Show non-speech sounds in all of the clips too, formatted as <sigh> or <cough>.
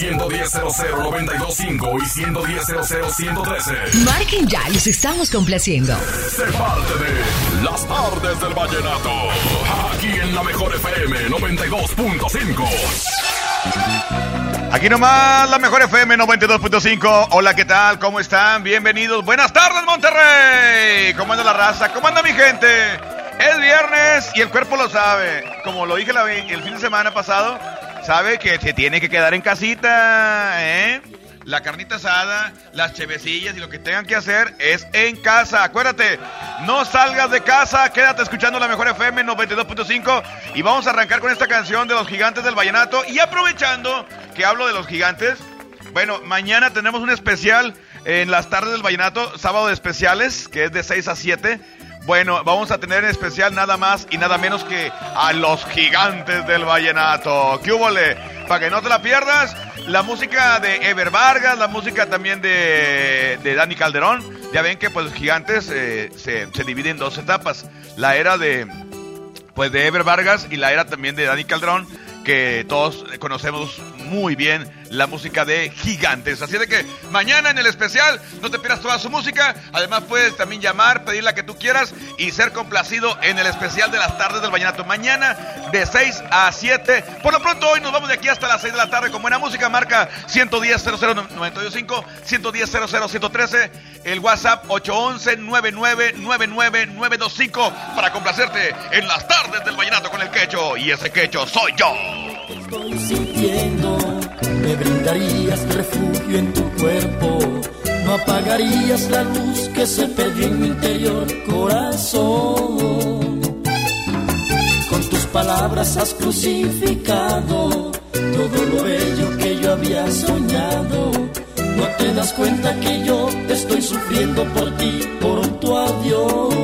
Al 110 925 y 110 113. Marquen ya, los estamos complaciendo. Sé parte de Las tardes del vallenato. Aquí en la mejor FM 92.5. Aquí nomás la mejor FM 92.5. Hola, ¿qué tal? ¿Cómo están? Bienvenidos. Buenas tardes, Monterrey. ¿Cómo anda la raza? ¿Cómo anda mi gente? Es viernes y el cuerpo lo sabe. Como lo dije la- el fin de semana pasado, sabe que se tiene que quedar en casita, ¿eh? La carnita asada, las chevecillas y lo que tengan que hacer es en casa. Acuérdate, no salgas de casa, quédate escuchando la mejor FM 92.5 y vamos a arrancar con esta canción de los gigantes del vallenato. Y aprovechando que hablo de los gigantes, bueno, mañana tenemos un especial en las tardes del vallenato, sábado de especiales, que es de 6 a 7. Bueno, vamos a tener en especial nada más y nada menos que a los gigantes del vallenato. ¿Qué húbole? Para que no te la pierdas, la música de Ever Vargas, la música también de, de Dani Calderón. Ya ven que pues los gigantes eh, se, se dividen en dos etapas. La era de, pues de Ever Vargas y la era también de Dani Calderón, que todos conocemos muy bien la música de Gigantes. Así de que mañana en el especial no te pierdas toda su música. Además puedes también llamar, pedir la que tú quieras y ser complacido en el especial de las tardes del Vallenato. Mañana de 6 a 7. Por lo pronto hoy nos vamos de aquí hasta las 6 de la tarde con buena música. Marca 110 00925 110 113 el WhatsApp 811 9999925 para complacerte en las tardes del Vallenato con el quecho. Y ese quecho soy yo. estoy sintiendo. Me brindarías refugio en tu cuerpo. No apagarías la luz que se perdió en mi interior corazón. Con tus palabras has crucificado todo lo bello que yo había soñado. No te das cuenta que yo estoy sufriendo por ti, por tu adiós.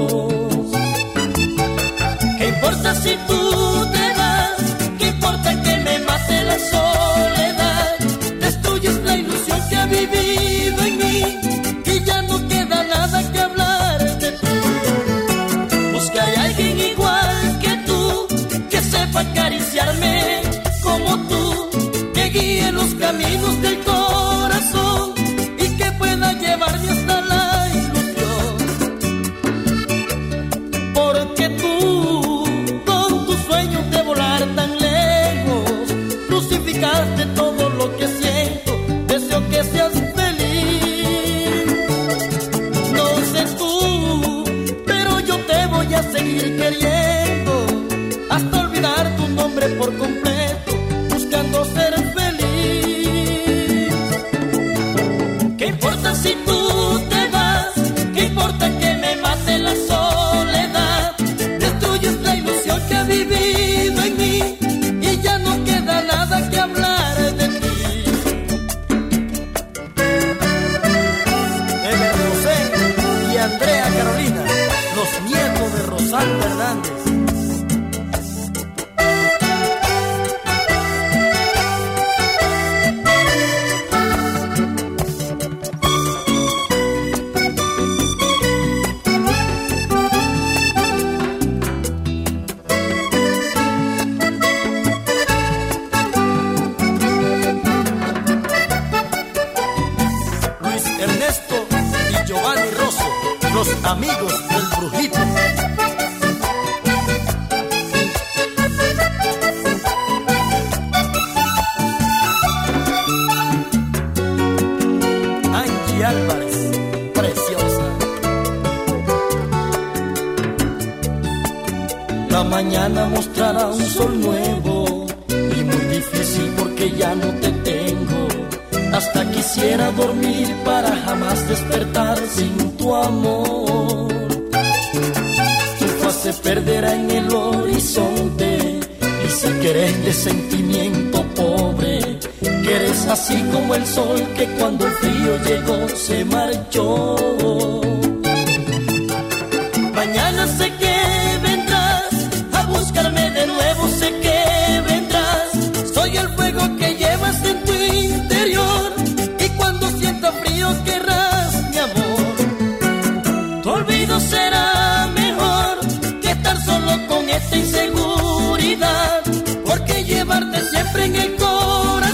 ¿Qué importa si tú te vas? ¿Qué importa que me mate la soledad? Vivido en mí y ya no queda nada que hablar de ti. Busca alguien igual que tú que sepa acariciarme como tú, que guíe los caminos del será mejor que estar solo con esta inseguridad, porque llevarte siempre en el corazón,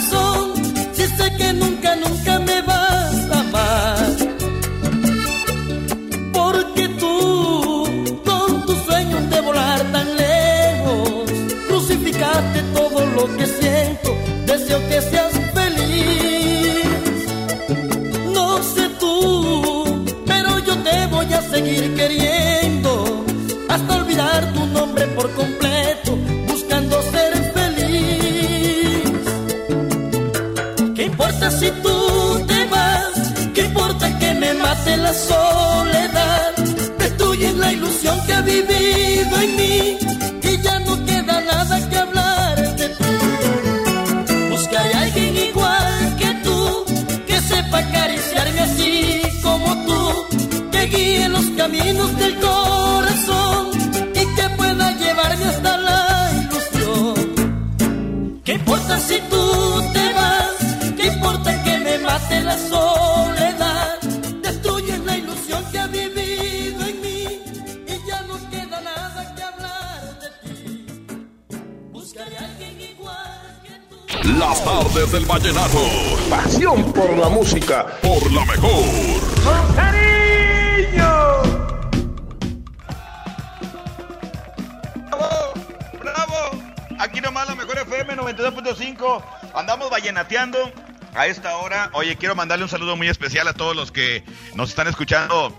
mí y ya no queda nada que hablar de ti. Buscaré a alguien igual que tú, que sepa acariciarme así como tú, que guíe los caminos del corazón y que pueda llevarme hasta la ilusión. ¿Qué importa si tú te vas? ¿Qué importa que me mate la soledad? Las tardes del vallenato. Pasión por la música. Por la mejor. ¡Bravo! ¡Bravo! Aquí nomás la mejor FM 92.5. Andamos vallenateando a esta hora. Oye, quiero mandarle un saludo muy especial a todos los que nos están escuchando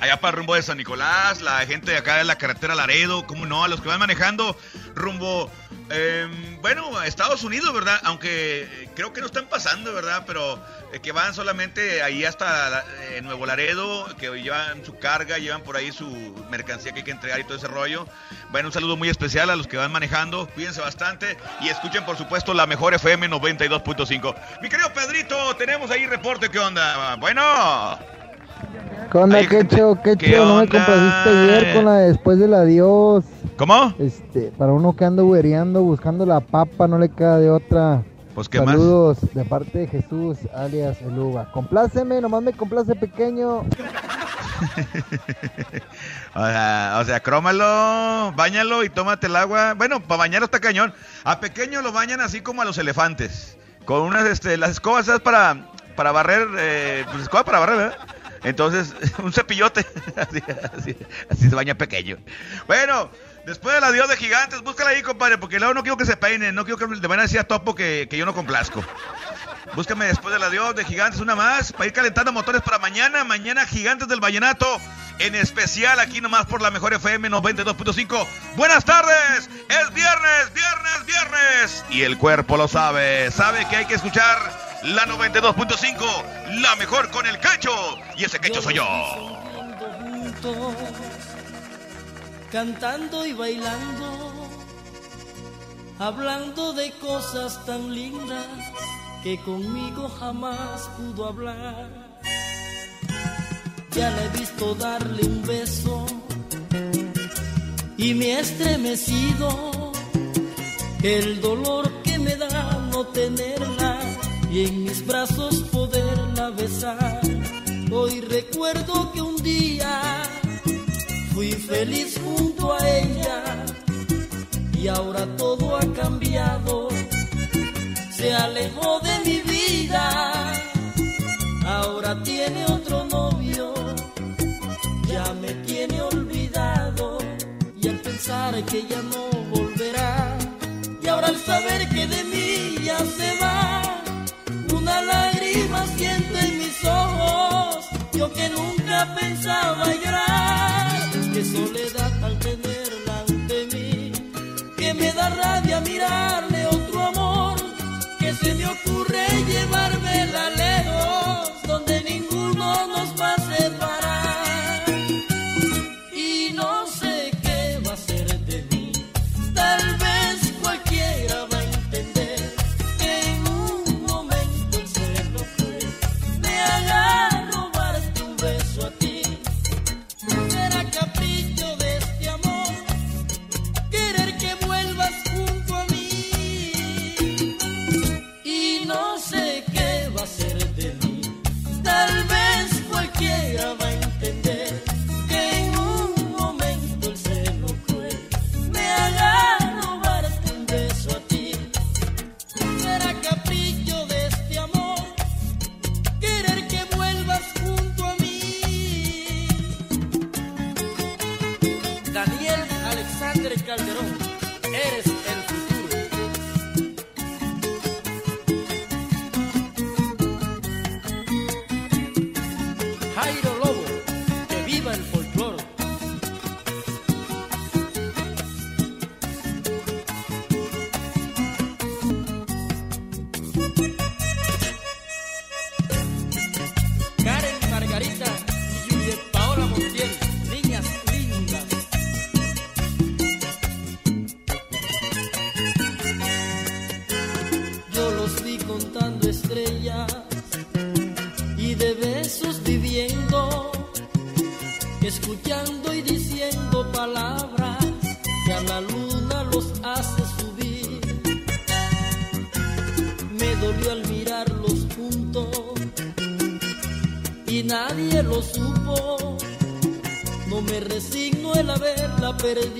allá para rumbo de San Nicolás, la gente de acá de la carretera Laredo, cómo no, a los que van manejando rumbo, eh, bueno, Estados Unidos, ¿verdad? Aunque eh, creo que no están pasando, ¿verdad? Pero eh, que van solamente ahí hasta la- eh, Nuevo Laredo, que llevan su carga, llevan por ahí su mercancía que hay que entregar y todo ese rollo. Bueno, un saludo muy especial a los que van manejando, cuídense bastante y escuchen por supuesto la mejor FM 92.5. Mi querido Pedrito, tenemos ahí reporte, ¿qué onda? Bueno. ¿Qué onda? ¿qué no me complaciste ayer con la de después del adiós. ¿Cómo? Este, para uno que anda huereando, buscando la papa, no le queda de otra. Pues qué más. Saludos de parte de Jesús, alias El Uva. Compláceme, nomás me complace pequeño. <laughs> O sea, o sea, crómalo, bañalo y tómate el agua. Bueno, para bañar está cañón. A pequeño lo bañan así como a los elefantes. Con unas, este, las escobas, ¿sabes? Para, para barrer, eh, pues escoba para barrer, ¿verdad? Entonces, <laughs> un cepillote. <laughs> Así, así, así se baña pequeño. Bueno, después del adiós de gigantes, búscala ahí, compadre, porque luego no quiero que se peinen, no quiero que le van a decir a Topo que, que yo no complazco. Búscame después del adiós de Gigantes una más para ir calentando motores para mañana. Mañana Gigantes del Vallenato en especial aquí nomás por la mejor FM 92.5. Buenas tardes, es viernes, viernes, viernes. Y el cuerpo lo sabe, sabe que hay que escuchar la 92.5, la mejor con el quecho. Y ese quecho soy yo. Cantando y bailando, hablando de cosas tan lindas que conmigo jamás pudo hablar. Ya la he visto darle un beso y me he estremecido el dolor que me da no tenerla y en mis brazos poderla besar. Hoy recuerdo que un día fui feliz junto a ella. Y ahora todo ha cambiado. Se alejó de mi vida, ahora tiene otro novio, ya me tiene olvidado. Y al pensar que ya no volverá. Y ahora al saber que de mí ya se va, una lágrima siento en mis ojos, yo que nunca pensaba llorar, soledad al tenerla ante mí, que me da rabia mirarle otro amor, que se me ocurre llevármela lejos, perdido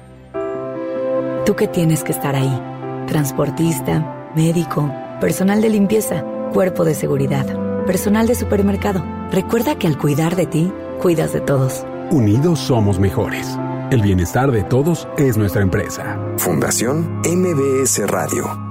Tú que tienes que estar ahí. Transportista, médico, personal de limpieza, cuerpo de seguridad, personal de supermercado. Recuerda que al cuidar de ti, cuidas de todos. Unidos somos mejores. El bienestar de todos es nuestra empresa. Fundación MBS Radio.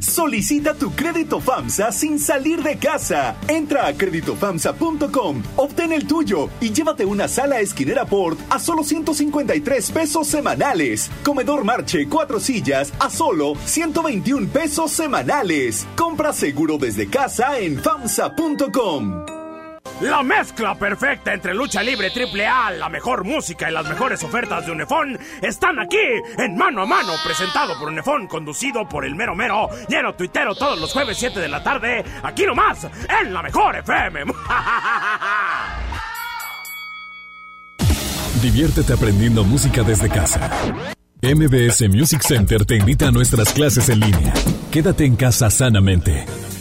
Solicita tu crédito FAMSA sin salir de casa. Entra a créditofamsa.com, obtén el tuyo y llévate una sala esquinera Port a solo 153 pesos semanales. Comedor Marche, cuatro sillas a solo 121 pesos semanales. Compra seguro desde casa en FAMSA.com. La mezcla perfecta entre lucha libre triple A, la mejor música y las mejores ofertas de Unefón están aquí en Mano a Mano, presentado por Unefón, conducido por el mero mero, lleno tuitero todos los jueves 7 de la tarde, aquí nomás, en la mejor FM. <laughs> Diviértete aprendiendo música desde casa. MBS Music Center te invita a nuestras clases en línea. Quédate en casa sanamente.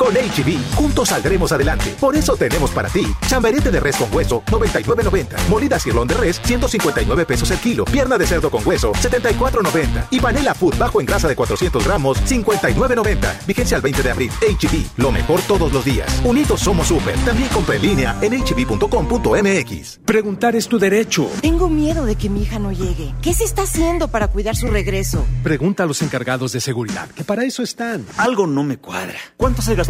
Con HB, juntos saldremos adelante. Por eso tenemos para ti chamberete de res con hueso, 99.90. Molida cirlón de res, 159 pesos el kilo. Pierna de cerdo con hueso, 74.90. Y panela food bajo en grasa de 400 gramos, 59.90. Vigencia al 20 de abril. HB, lo mejor todos los días. Unidos somos super. También compra en línea en hb.com.mx. Preguntar es tu derecho. Tengo miedo de que mi hija no llegue. ¿Qué se está haciendo para cuidar su regreso? Pregunta a los encargados de seguridad, que para eso están. Algo no me cuadra. ¿Cuánto se gastó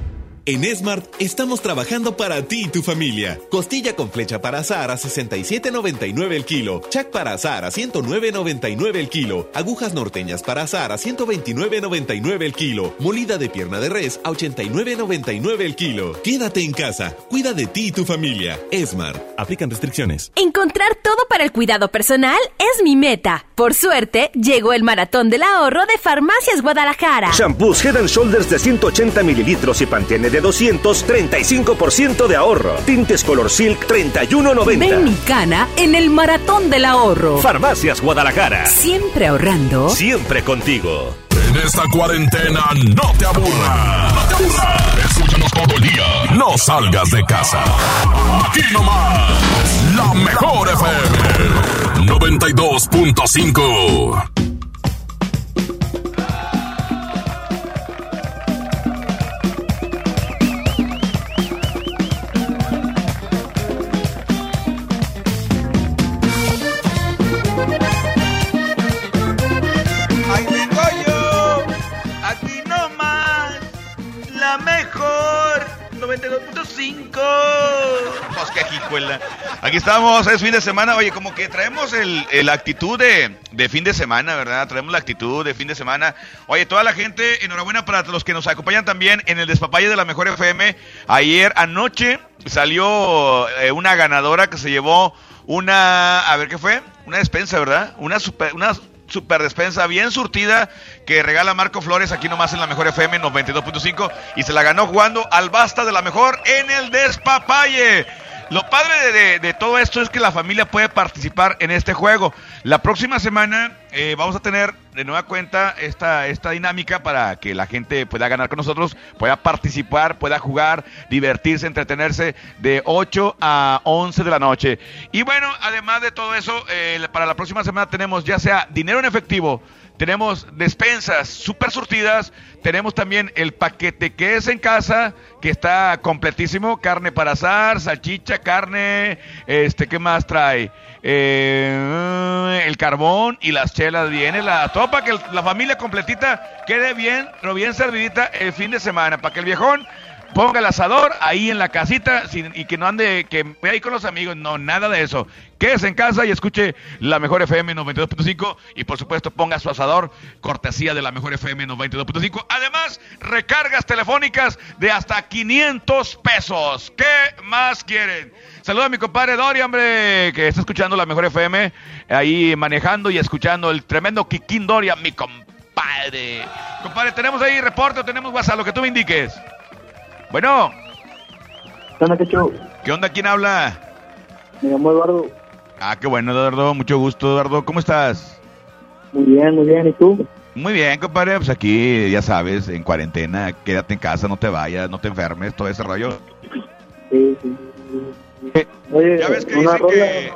En Smart estamos trabajando para ti y tu familia. Costilla con flecha para azar a 67.99 el kilo. Chac para azar a 109.99 el kilo. Agujas norteñas para azar a 129.99 el kilo. Molida de pierna de res a 89.99 el kilo. Quédate en casa. Cuida de ti y tu familia. Smart. Aplican restricciones. Encontrar todo para el cuidado personal es mi meta. Por suerte, llegó el maratón del ahorro de Farmacias Guadalajara. Shampoos Head and Shoulders de 180 mililitros y Pantene de 235% de ahorro. Tintes Color Silk 31.90. Ven mi cana en el maratón del ahorro. Farmacias Guadalajara. Siempre ahorrando. Siempre contigo. En esta cuarentena no te aburras. No te aburras. Escúchanos todo el día. No salgas de casa. Aquí nomás. La mejor FM. 92.5. Aquí estamos, es fin de semana. Oye, como que traemos el, el actitud de, de fin de semana, ¿verdad? Traemos la actitud de fin de semana. Oye, toda la gente, enhorabuena para los que nos acompañan también en el despapalle de la mejor FM. Ayer anoche salió eh, una ganadora que se llevó una, a ver qué fue, una despensa, ¿verdad? Una super, una super despensa bien surtida que regala Marco Flores aquí nomás en la mejor FM 92.5 y se la ganó jugando al basta de la mejor en el despapalle. Lo padre de, todo esto es que la familia puede participar en este juego. La próxima semana eh, vamos a tener de nueva cuenta esta, esta dinámica para que la gente pueda ganar con nosotros, pueda participar, pueda jugar, divertirse, entretenerse de 8 a 11 de la noche. Y bueno, además de todo eso, eh, para la próxima semana tenemos ya sea dinero en efectivo, tenemos despensas súper surtidas. Tenemos también el paquete que es en casa, que está completísimo. Carne para asar, salchicha, carne. Este, ¿qué más trae? Eh, el carbón y las chelas. Viene la topa, que la familia completita quede bien, pero bien servidita el fin de semana. Para que el viejón ponga el asador ahí en la casita y que no ande, que ahí con los amigos. No, nada de eso. Quédese en casa y escuche la mejor FM 92.5 y por supuesto ponga su asador, cortesía de la mejor FM 92.5. Además, recargas telefónicas de hasta 500 pesos. ¿Qué más quieren? Saluda a mi compadre Dori, hombre, que está escuchando la mejor FM, ahí manejando y escuchando el tremendo Kikín Doria, mi compadre. Compadre, tenemos ahí reporte, tenemos WhatsApp, lo que tú me indiques. Bueno. ¿Qué onda, Cacho? ¿Qué onda? ¿Quién habla? Me llamo Eduardo. Ah, qué bueno, Eduardo. Mucho gusto, Eduardo. ¿Cómo estás? Muy bien, muy bien. ¿Y tú? Muy bien, compadre. Pues aquí, ya sabes, en cuarentena, quédate en casa, no te vayas, no te enfermes, todo ese rollo. Sí, sí. Oye, Ya ves que una rola. que...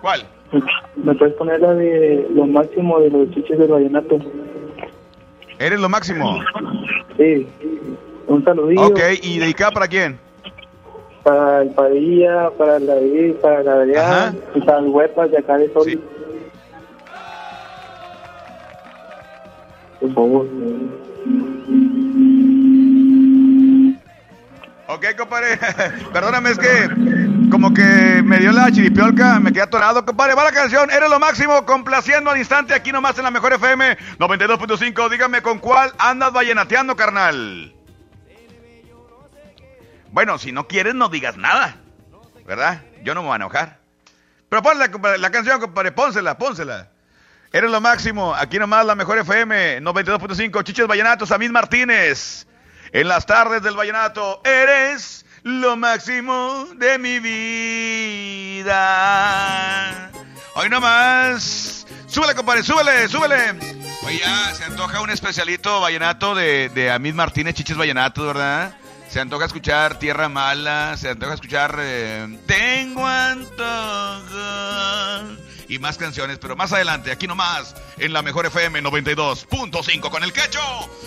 ¿Cuál? ¿Me puedes poner la de lo máximo de los chiches del vallenato? ¿Eres lo máximo? Sí. Un saludito. Ok, ¿y dedicada para quién? Para el Padilla, para la David, para la Adrián, y para las huepas de acá de Sol. Por favor. Ok, compadre. <laughs> Perdóname, es que como que me dio la chiripiolca, me quedé atorado, compadre. Va la canción, eres lo máximo, complaciendo al instante aquí nomás en la mejor FM 92.5. Dígame con cuál andas vallenateando, carnal. Bueno, si no quieres, no digas nada. ¿Verdad? Yo no me voy a enojar. Pero compadre, la canción, compadre, pónsela, pónsela. Eres lo máximo, aquí nomás la mejor FM 92.5, Chiches Vallenatos, Samid Martínez. En las tardes del vallenato, eres lo máximo de mi vida. Hoy nomás. Súbele, compadre, súbele, súbele. Oye, ya se antoja un especialito vallenato de, de Amid Martínez, Chiches Vallenatos, ¿verdad? Se antoja escuchar Tierra Mala, se antoja escuchar eh, Tengo antojo y más canciones, pero más adelante, aquí nomás, en la mejor FM 92.5 con el quecho.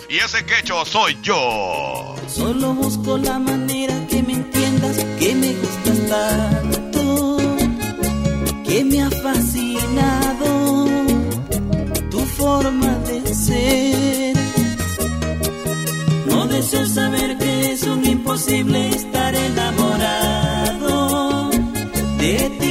Y ese quecho soy yo. Solo busco la manera que me entiendas, que me gustas tanto, que me ha fascinado tu forma de ser. No deseo saber que es un imposible estar enamorado de ti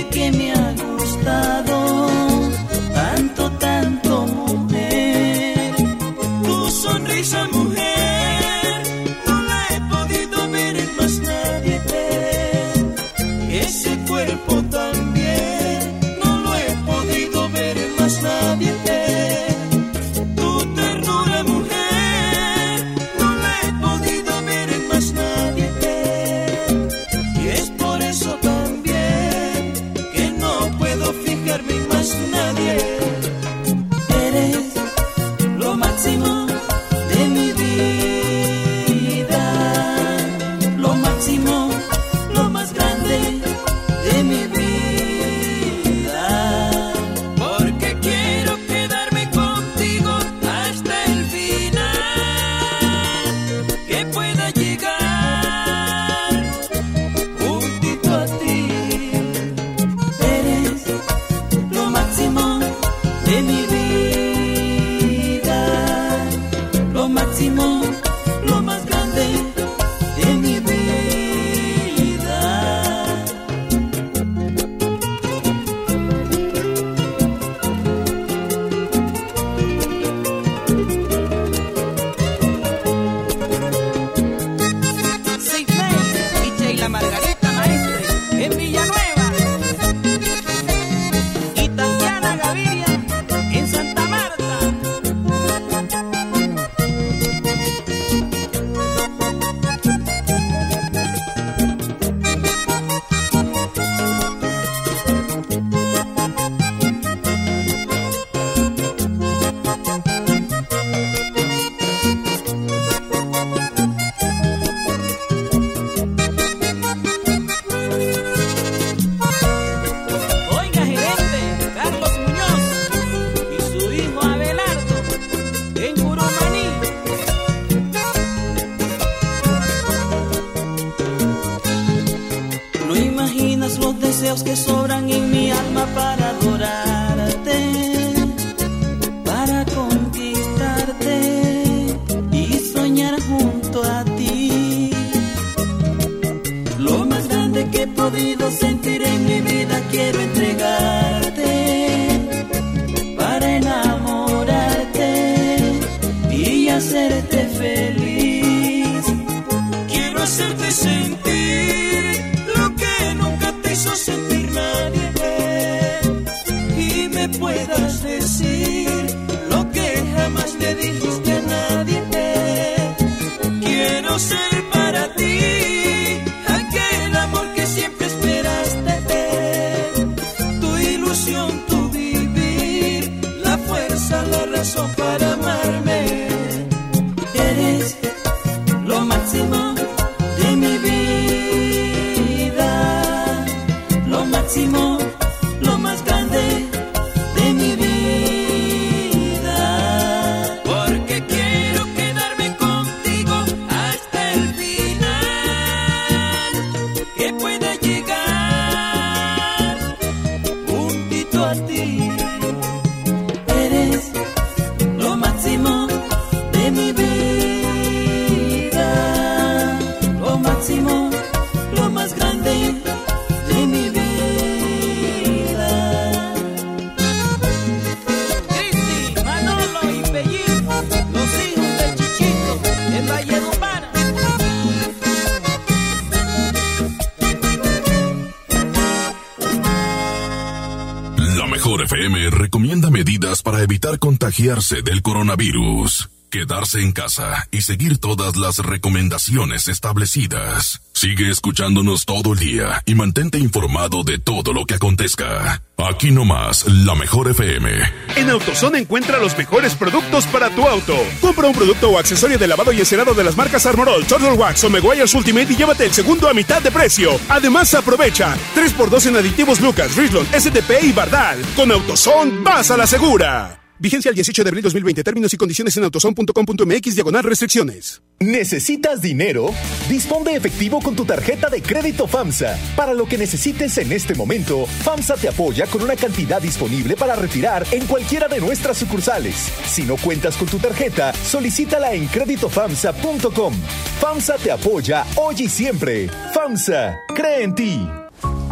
contagiarse del coronavirus. Quedarse en casa y seguir todas las recomendaciones establecidas. Sigue escuchándonos todo el día y mantente informado de todo lo que acontezca. Aquí nomás, la mejor FM. En AutoZone encuentra los mejores productos para tu auto. Compra un producto o accesorio de lavado y encerado de las marcas Armorol, Turtle Wax o Meguiar's Ultimate y llévate el segundo a mitad de precio. Además, aprovecha 3x2 en aditivos Lucas, Richland, STP y Bardal. Con AutoZone, vas a la segura. Vigencia el 18 de abril 2020. Términos y condiciones en autoson.com.mx diagonal restricciones. ¿Necesitas dinero? Dispón de efectivo con tu tarjeta de crédito FAMSA. Para lo que necesites en este momento, FAMSA te apoya con una cantidad disponible para retirar en cualquiera de nuestras sucursales. Si no cuentas con tu tarjeta, solicítala en créditofamsa.com. FAMSA te apoya hoy y siempre. FAMSA, cree en ti.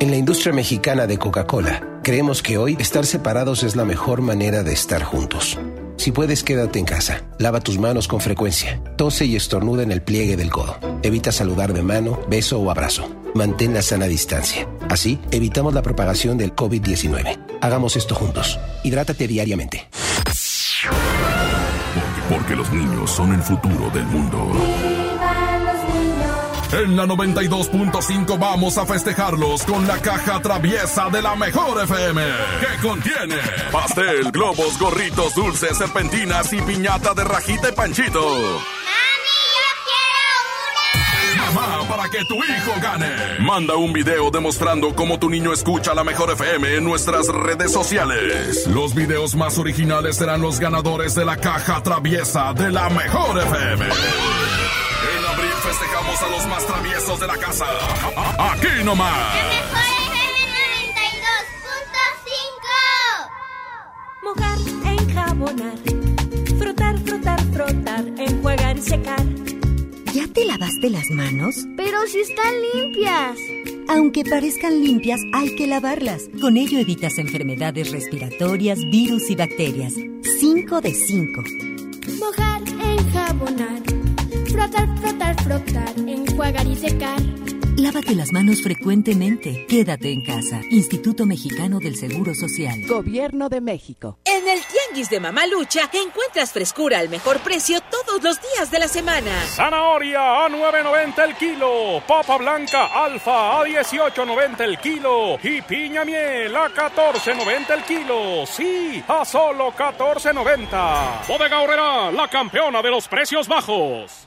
En la industria mexicana de Coca-Cola, creemos que hoy estar separados es la mejor manera de estar juntos. Si puedes, quédate en casa. Lava tus manos con frecuencia. Tose y estornuda en el pliegue del codo. Evita saludar de mano, beso o abrazo. Mantén la sana distancia. Así, evitamos la propagación del COVID-19. Hagamos esto juntos. Hidrátate diariamente. Porque, porque los niños son el futuro del mundo. En la 92.5 vamos a festejarlos con la caja traviesa de la mejor FM, que contiene pastel, globos, gorritos, dulces, serpentinas y piñata de rajita y panchito. Mamá, para que tu hijo gane. Manda un video demostrando cómo tu niño escucha la mejor FM en nuestras redes sociales. Los videos más originales serán los ganadores de la caja traviesa de la mejor FM. Festejamos a los más traviesos de la casa. Aquí nomás. Mojar, enjabonar, frotar, frotar, frotar, enjuagar y secar. ¿Ya te lavaste las manos? Pero si están limpias. Aunque parezcan limpias, hay que lavarlas. Con ello evitas enfermedades respiratorias, virus y bacterias. 5 de 5. Mojar, frotar, frotar, frotar, enjuagar y secar. Lávate las manos frecuentemente. Quédate en casa. Instituto Mexicano del Seguro Social. Gobierno de México. En el Tianguis de Mamalucha encuentras frescura al mejor precio todos los días de la semana. Zanahoria a 9.90 el kilo, papa blanca alfa a 18.90 el kilo y piña miel a 14.90 el kilo. Sí, a solo 14.90. Bodega Horrera, la campeona de los precios bajos.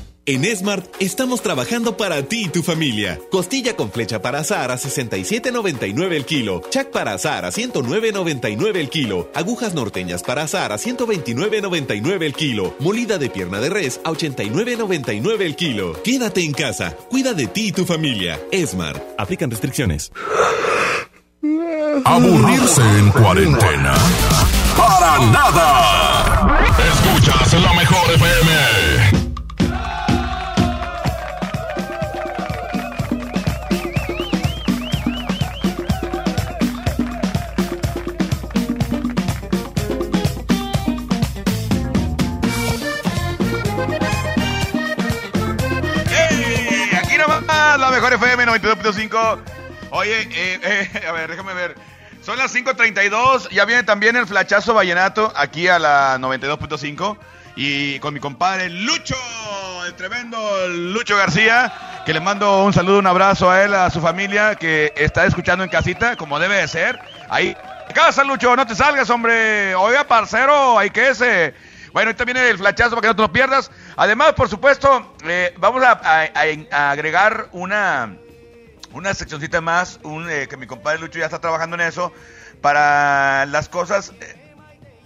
En Smart estamos trabajando para ti y tu familia. Costilla con flecha para azar a 67.99 el kilo. Chac para azar a 109.99 el kilo. Agujas norteñas para azar a 129.99 el kilo. Molida de pierna de res a 89.99 el kilo. Quédate en casa. Cuida de ti y tu familia. Smart. Aplican restricciones. Aburrirse en cuarentena. Para nada. Escuchas la mejor FM. Mejor FM 92.5. Oye, eh, eh, <laughs> a ver, déjame ver. Son las 5.32, ya viene también el flachazo vallenato aquí a la 92.5 y con mi compadre Lucho, el tremendo Lucho García, que le mando un saludo, un abrazo a él, a su familia que está escuchando en casita, como debe de ser. Ahí, casa Lucho, no te salgas, hombre. Oiga, parcero, hay que ese. Bueno, ahorita viene el flachazo para que no te lo pierdas. Además, por supuesto, eh, vamos a, agregar una, una seccioncita más, un, eh, que mi compadre Lucho ya está trabajando en eso, para las cosas eh,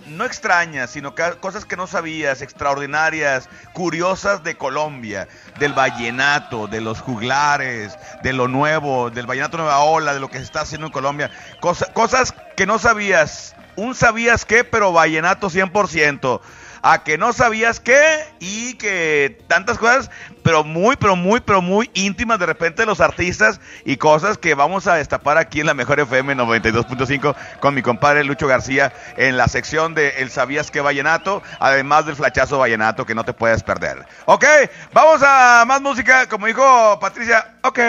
no extrañas, sino cosas que no sabías, extraordinarias, curiosas de Colombia, del vallenato, de los juglares, de lo nuevo, del vallenato nueva ola, de lo que se está haciendo en Colombia, Cosa- cosas que no sabías, un sabías qué, pero vallenato 100%. A que no sabías qué y que tantas cosas, pero muy, pero muy, pero muy íntimas de repente los artistas y cosas que vamos a destapar aquí en la Mejor FM 92.5 con mi compadre Lucho García en la sección de El Sabías que Vallenato, además del flachazo Vallenato que no te puedes perder. Ok, vamos a más música, como dijo Patricia, ok,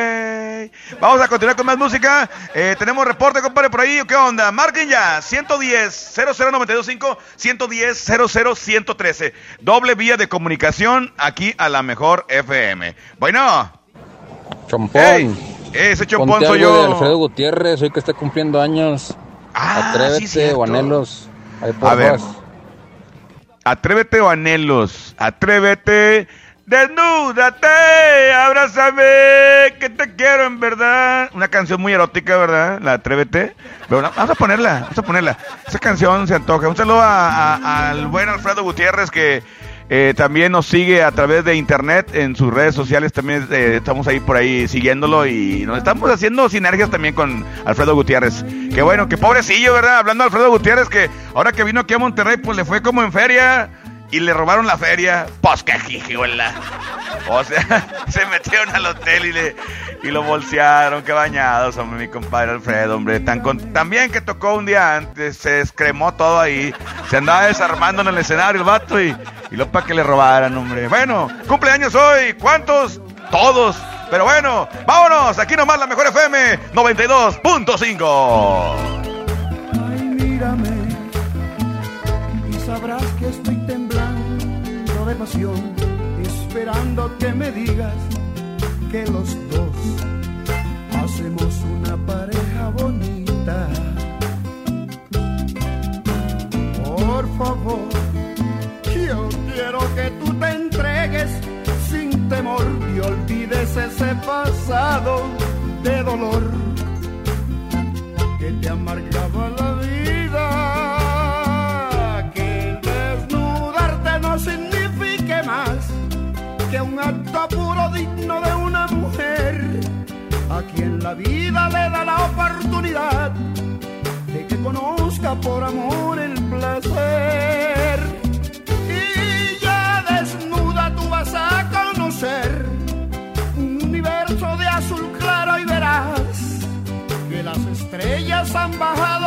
vamos a continuar con más música. Eh, tenemos reporte, compadre, por ahí, ¿qué onda? Marquen ya, 110 00925 110 00113 doble vía de comunicación aquí a la Mejor FM. Bueno, Chompón. Ey, ese chompón soy yo. de Alfredo Gutiérrez, hoy que está cumpliendo años. Ah, Atrévete, sí, o anhelos. Ahí A ver. Atrévete o anhelos, atrévete, desnúdate, abrázame, que te quiero en verdad. Una canción muy erótica, ¿verdad? La Atrévete. Pero no, vamos a ponerla, vamos a ponerla. Esa canción se antoja. Un saludo a- a- al buen Alfredo Gutiérrez que eh, también nos sigue a través de internet en sus redes sociales. También eh, estamos ahí por ahí siguiéndolo y nos estamos haciendo sinergias también con Alfredo Gutiérrez. Que bueno, que pobrecillo, ¿verdad? Hablando de Alfredo Gutiérrez, que ahora que vino aquí a Monterrey, pues le fue como en feria y le robaron la feria. Pues que jijihuela. O sea, <laughs> se metieron al hotel y le y lo bolsearon, qué bañados, hombre, mi compadre Alfredo, hombre. Tan con- también que tocó un día antes, se descremó todo ahí. Se andaba desarmando en el escenario el vato y, y lo para que le robaran, hombre. Bueno, cumpleaños hoy, ¿cuántos? Todos. Pero bueno, vámonos, aquí nomás la mejor FM 92.5. Ay, mírame y sabrás que estoy de pasión, esperando que me digas que los dos hacemos una pareja bonita. Por favor, yo quiero que tú te entregues sin temor y olvides ese pasado por amor el placer. Y ya desnuda tú vas a conocer un universo de azul claro y verás que las estrellas han bajado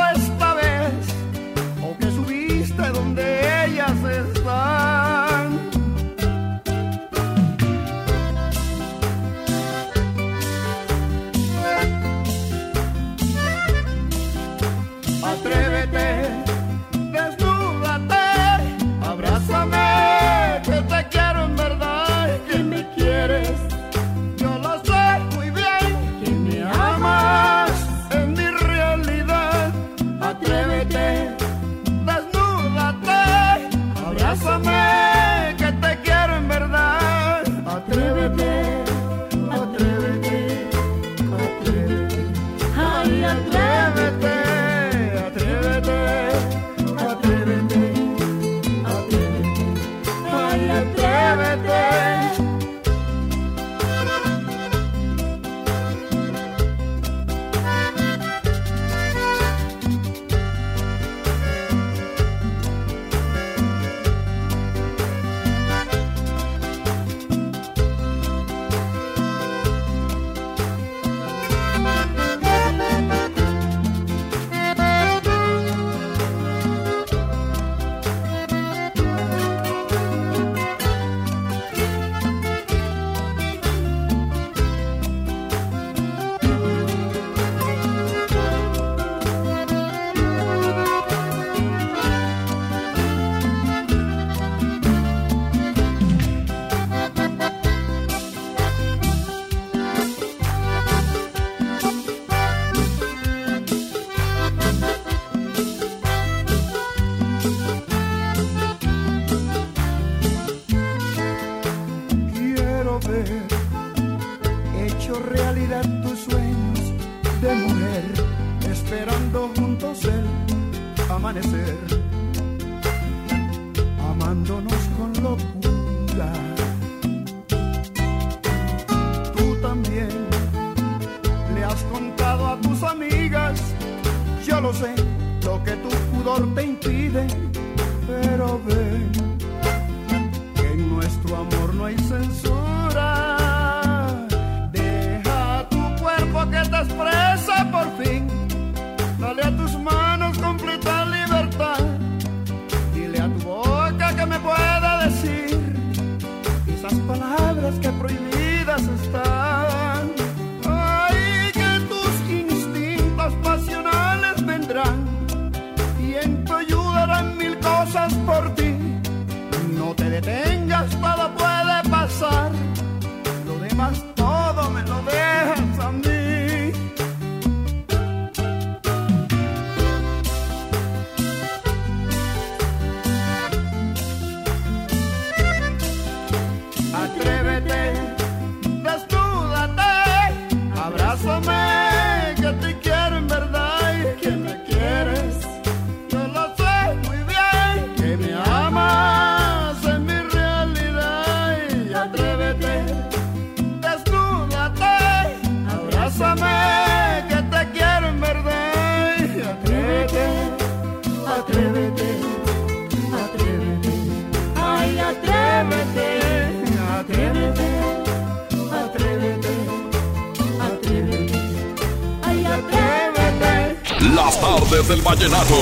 vallenato.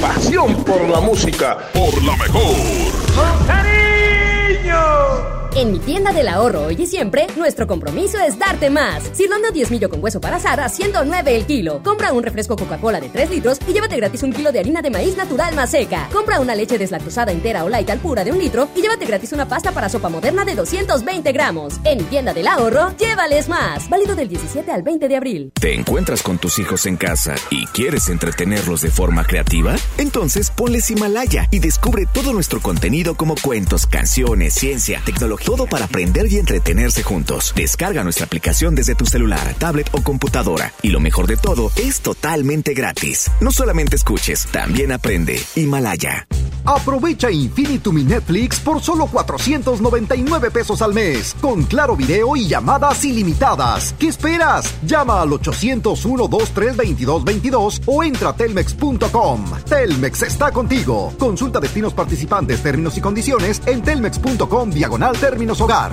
Pasión por la música. Por la mejor. ¡Cariño! En mi tienda del ahorro hoy y siempre, nuestro compromiso es darte más. Cirlando 10 millo con hueso para asar a 109 el kilo. Compra un refresco Coca-Cola de 3 litros y llévate gratis un kilo de harina de maíz natural más seca. Compra una leche deslactosada entera o light al pura de un litro y llévate gratis una pasta para sopa moderna de 220 gramos. En tienda del ahorro, llévales más. Válido del 17 al 20 de abril. ¿Te encuentras con tus hijos en casa y quieres entretenerlos de forma creativa? Entonces ponles Himalaya y descubre todo nuestro contenido como cuentos, canciones, ciencia, tecnología, todo para aprender y entretenerse juntos. Descarga nuestra aplicación desde tu celular, tablet o computadora. Y lo mejor de todo, es totalmente gratis. No solamente escuches, también aprende. Himalaya. Aprovecha Infinitum y Netflix por solo 499 pesos al mes, con claro video y llamadas ilimitadas. ¿Qué esperas? Llama al 801-232222 o entra a telmex.com. Telmex está contigo. Consulta destinos participantes, términos y condiciones en telmex.com diagonal términos hogar.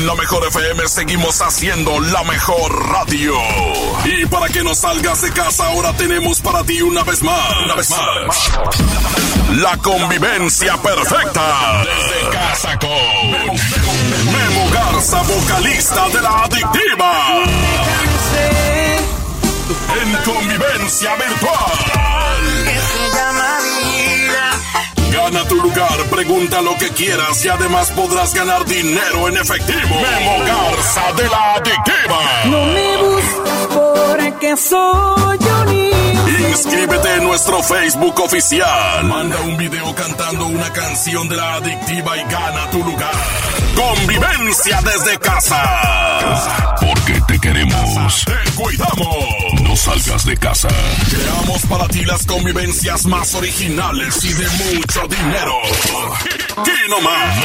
En la mejor FM seguimos haciendo la mejor radio. Y para que no salgas de casa, ahora tenemos para ti una vez más. Una vez más. La convivencia perfecta. Desde casa con Memo Garza, vocalista de la adictiva. En convivencia virtual. Gana tu lugar, pregunta lo que quieras y además podrás ganar dinero en efectivo. Memo Garza de la Adictiva. No me buscas porque soy un niño. Inscríbete en nuestro Facebook oficial. Manda un video cantando una canción de la Adictiva y gana tu lugar. Convivencia desde casa. Porque te queremos. Te cuidamos. Salgas de casa. Creamos para ti las convivencias más originales y de mucho dinero. Aquí nomás.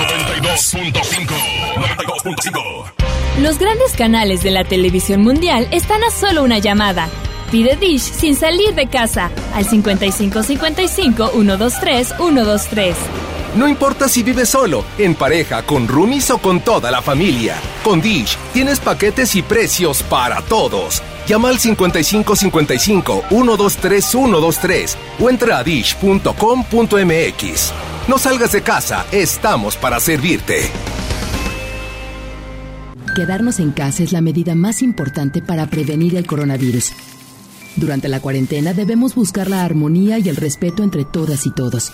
92.5. 92.5. Los grandes canales de la televisión mundial están a solo una llamada. Pide Dish sin salir de casa al 5555 123 123. No importa si vives solo, en pareja, con roomies o con toda la familia. Con Dish tienes paquetes y precios para todos. Llama al 5555 123 123 o entra a dish.com.mx. No salgas de casa, estamos para servirte. Quedarnos en casa es la medida más importante para prevenir el coronavirus. Durante la cuarentena debemos buscar la armonía y el respeto entre todas y todos.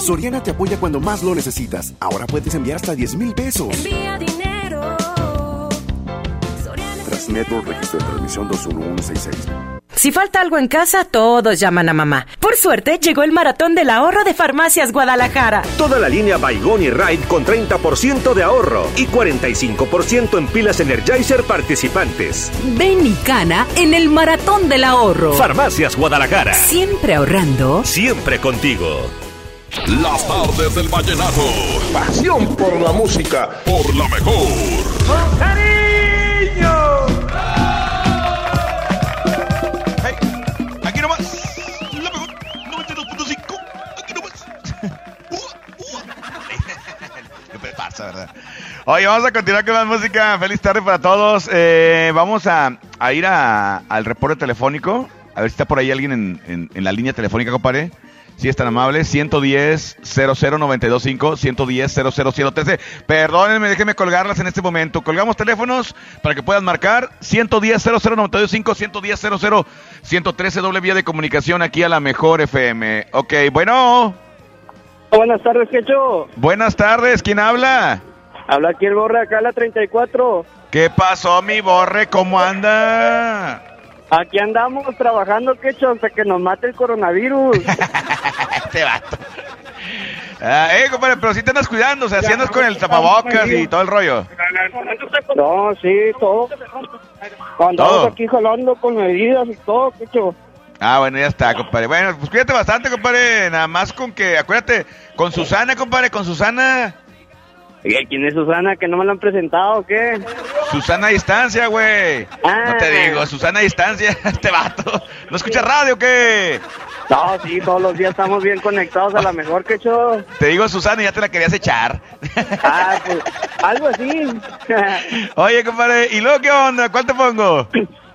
Soriana te apoya cuando más lo necesitas. Ahora puedes enviar hasta 10 mil pesos. Envía dinero. Network Registro de Transmisión 21166. Si falta algo en casa, todos llaman a mamá. Por suerte, llegó el maratón del ahorro de Farmacias Guadalajara. Toda la línea Baigón y Ride con 30% de ahorro y 45% en pilas Energizer participantes. Ven y cana en el maratón del ahorro. Farmacias Guadalajara. Siempre ahorrando. Siempre contigo. Las tardes del vallenato. Pasión por la música. Por la mejor. ¡Con cariño! Aquí nomás. La mejor. 92.5. Aquí nomás. <laughs> <laughs> Qué pasa, ¿verdad? Oye, vamos a continuar con la música. Feliz tarde para todos. Eh, vamos a, a ir a- al reporte telefónico. A ver si está por ahí alguien en, en- en la línea telefónica, compadre. Si es tan amable, 110 00925 110 00013. Perdónenme, déjenme colgarlas en este momento. Colgamos teléfonos para que puedan marcar 110 00925 110 00 113 doble vía de comunicación aquí a la mejor FM. Ok, bueno. Buenas tardes, Quecho. Buenas tardes, ¿quién habla? Habla aquí el borre acá, la 34. ¿Qué pasó, mi borre? ¿Cómo anda? Aquí andamos trabajando, Quecho, hasta que nos mate el coronavirus. <laughs> este vato. Ah, eh, compadre, pero si te andas cuidando, o sea, si andas con el tapabocas y todo el rollo. No, sí, todo. Andamos Todo. aquí jalando con medidas y todo, Quecho. Ah, bueno, ya está, compadre. Bueno, pues cuídate bastante, compadre. Nada más con que, acuérdate, con Susana, compadre, con Susana. ¿Quién es Susana? ¿Que no me la han presentado o qué? Susana a distancia, güey. No te digo, Susana a distancia, <laughs> este vato. ¿No escucha radio o qué? No, sí, todos los días estamos bien conectados a la mejor, Quecho. Te digo Susana y ya te la querías echar. Ah, pues, algo así. <laughs> Oye, compadre, ¿y luego qué onda? ¿Cuál te pongo?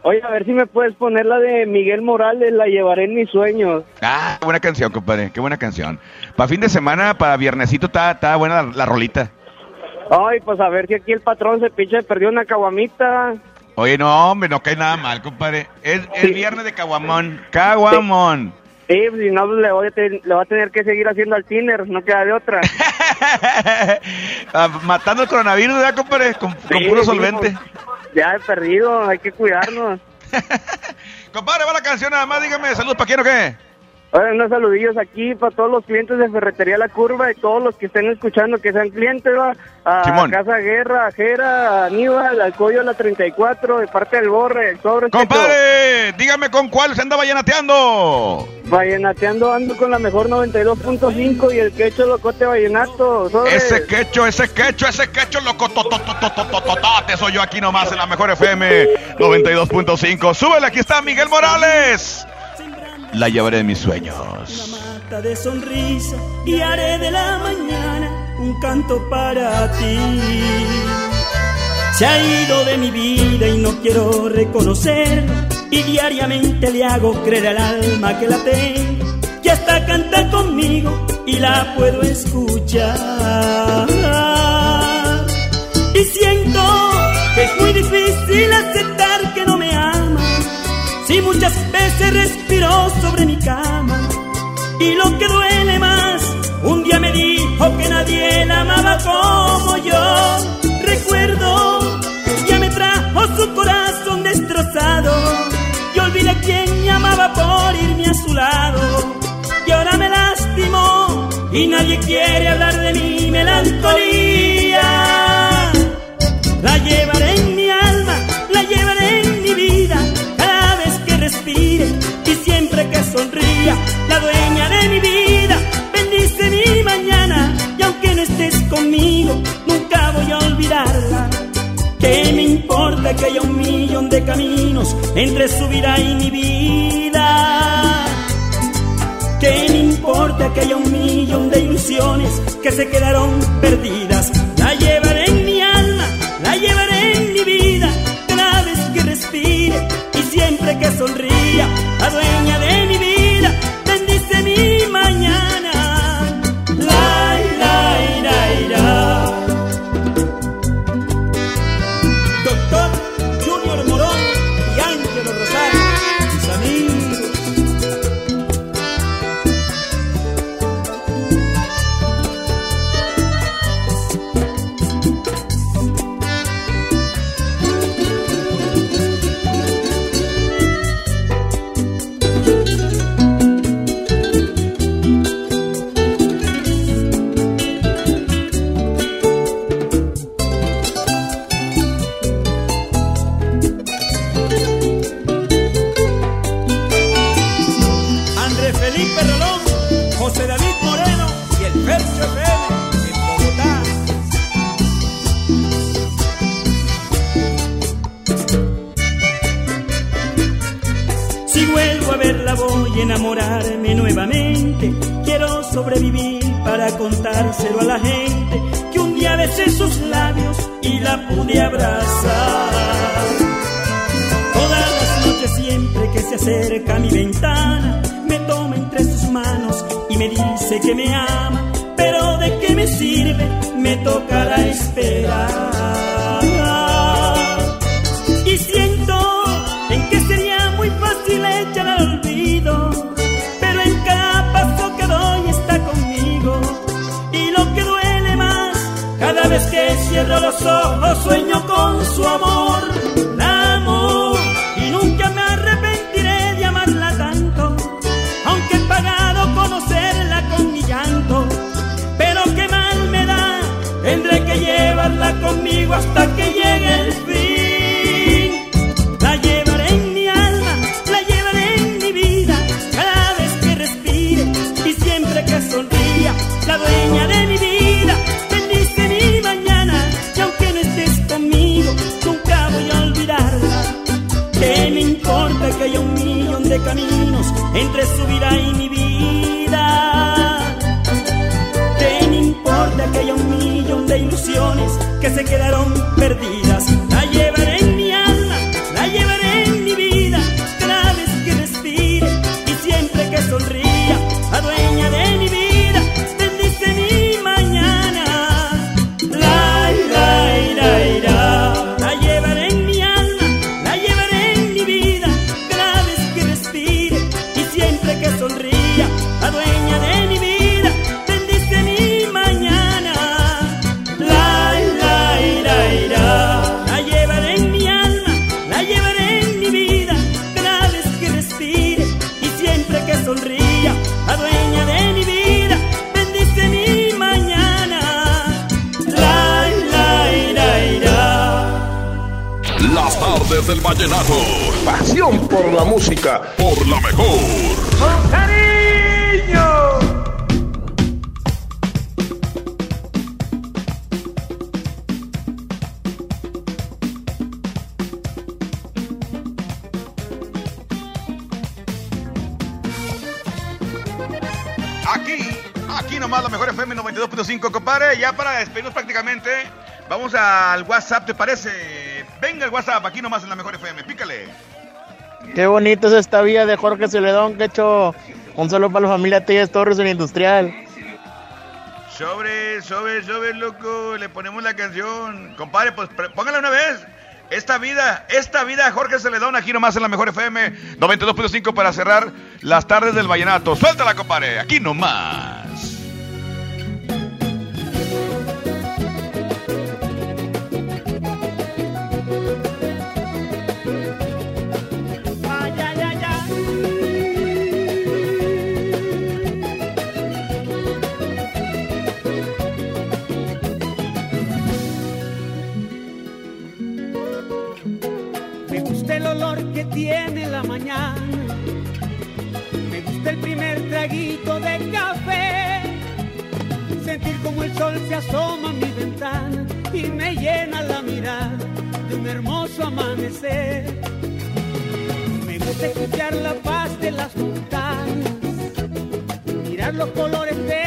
Oye, a ver si me puedes poner la de Miguel Morales, la llevaré en mis sueños. Ah, qué buena canción, compadre, qué buena canción. Para fin de semana, para viernesito, está, está buena la, la rolita. Ay, pues a ver si aquí el patrón se pinche perdió una caguamita. Oye, no, hombre, no cae nada mal, compadre. Es el viernes de Caguamón. Caguamón. Sí, pues, si no, pues, le voy, a te- le voy a tener que seguir haciendo al tiner, no queda de otra. <laughs> Ah, matando el coronavirus, ¿verdad, compadre? Con, con Sí, puro sí, solvente. pues, ya he perdido, hay que cuidarnos. <laughs> Compadre, va la canción nada más, dígame, saludos para quién o qué. Oye, unos saludillos aquí para todos los clientes de Ferretería La Curva y todos los que estén escuchando que sean clientes, ¿va? A Simón. Casa Guerra, a Jera, a Aníbal, al Coyo La 34, de parte del Borre, el sobre. Compadre, dígame con cuál se anda vallenateando. Vallenateando ando con la mejor 92.5 y el quecho locote vallenato. sobre. Ese quecho, ese quecho, ese quecho loco, to, to, to, to, to, to, to, tote, soy yo aquí nomás en la mejor FM 92.5. Súbele, aquí está Miguel Morales. La llevaré en mis sueños. mata de sonrisa y haré de la mañana un canto para ti. Se ha ido de mi vida y no quiero reconocerlo y diariamente le hago creer al alma que la tengo, que hasta canta conmigo y la puedo escuchar. Y siento que es muy difícil aceptar muchas veces respiró sobre mi cama y lo que duele más, un día me dijo que nadie la amaba como yo. Recuerdo que día me trajo su corazón destrozado y olvidé a quien me amaba por irme a su lado. Y ahora me lastimó y nadie quiere hablar de mi melancolía. La llevaré nunca voy a olvidarla. ¿Qué me importa que haya un millón de caminos entre su vida y mi vida? ¿Qué me importa que haya un millón de ilusiones que se quedaron perdidas. Cada vez que cierro los ojos sueño con su amor. Caminos entre su vida y mi vida? ¿Qué me importa que haya un millón de ilusiones que se quedaron perdidas? Vallenato. Pasión por la música. Por la mejor. ¡Con cariño! Aquí, aquí nomás la mejor FM 92.5, compadre. Ya para despedirnos prácticamente, vamos al WhatsApp, ¿te parece? Venga el WhatsApp, aquí nomás en la mejor FM, pícale. Qué bonito es esta vía de Jorge Celedón, que hecho un solo para la familia Tellas Torres en Industrial. Sobre, sobre, sobre, loco, le ponemos la canción. Compadre, pues póngala una vez. Esta vida, esta vida, Jorge Celedón, aquí nomás en la mejor FM 92.5 para cerrar las tardes del vallenato. Suéltala, compadre, aquí nomás. Tiene la mañana. Me gusta el primer traguito de café. Sentir como el sol se asoma a mi ventana y me llena la mirada de un hermoso amanecer. Me gusta escuchar la paz de las montañas, saborear los colores del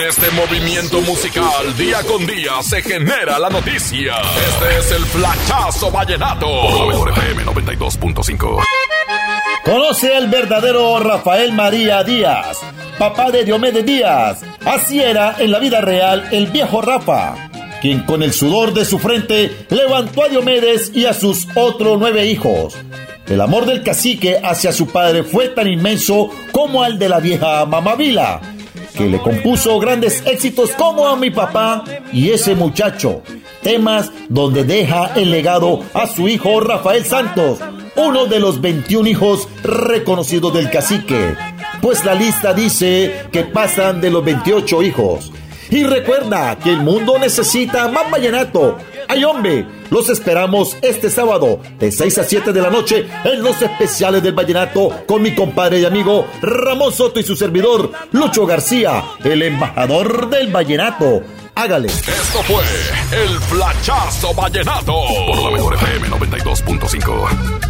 este movimiento musical, día con día, se genera la noticia. Este es el Flachazo Vallenato. Por FM 92.5. Conoce al verdadero Rafael María Díaz, papá de Diomedes Díaz. Así era en la vida real el viejo Rafa, quien con el sudor de su frente levantó a Diomedes y a sus otros nueve hijos. El amor del cacique hacia su padre fue tan inmenso como al de la vieja Mamavila, que le compuso grandes éxitos como a mi papá y ese muchacho, temas donde deja el legado a su hijo Rafael Santos, uno de los 21 hijos reconocidos del cacique, pues la lista dice que pasan de los 28 hijos. Y recuerda que el mundo necesita más vallenato. ¡Ay hombre! Los esperamos este sábado de 6 a 7 de la noche en los especiales del vallenato con mi compadre y amigo Ramón Soto y su servidor Lucho García, el embajador del vallenato. Hágale. Esto fue el Flachazo Vallenato. Por la mejor FM 92.5.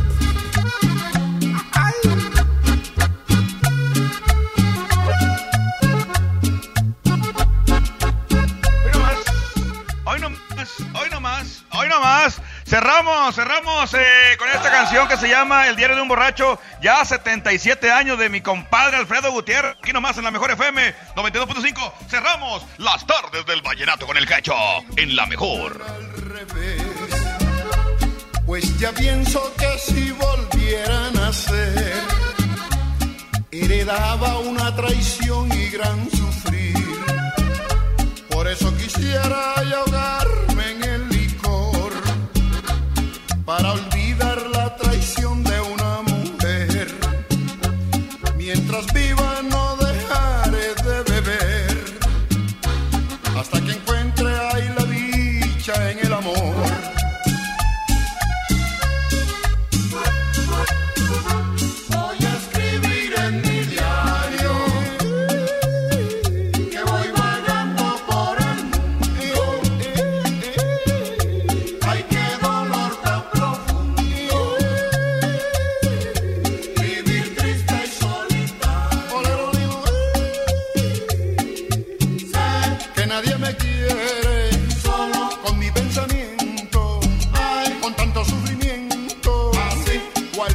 Cerramos, cerramos eh, con esta canción que se llama El diario de un borracho. Ya 77 años de mi compadre Alfredo Gutiérrez. Aquí nomás en la mejor FM 92.5. Cerramos las tardes del vallenato con el cacho. En la mejor. Pues ya pienso que si volvieran a ser, heredaba una traición y gran sufrir. Por eso quisiera para olvidar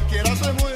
cualquiera se muere.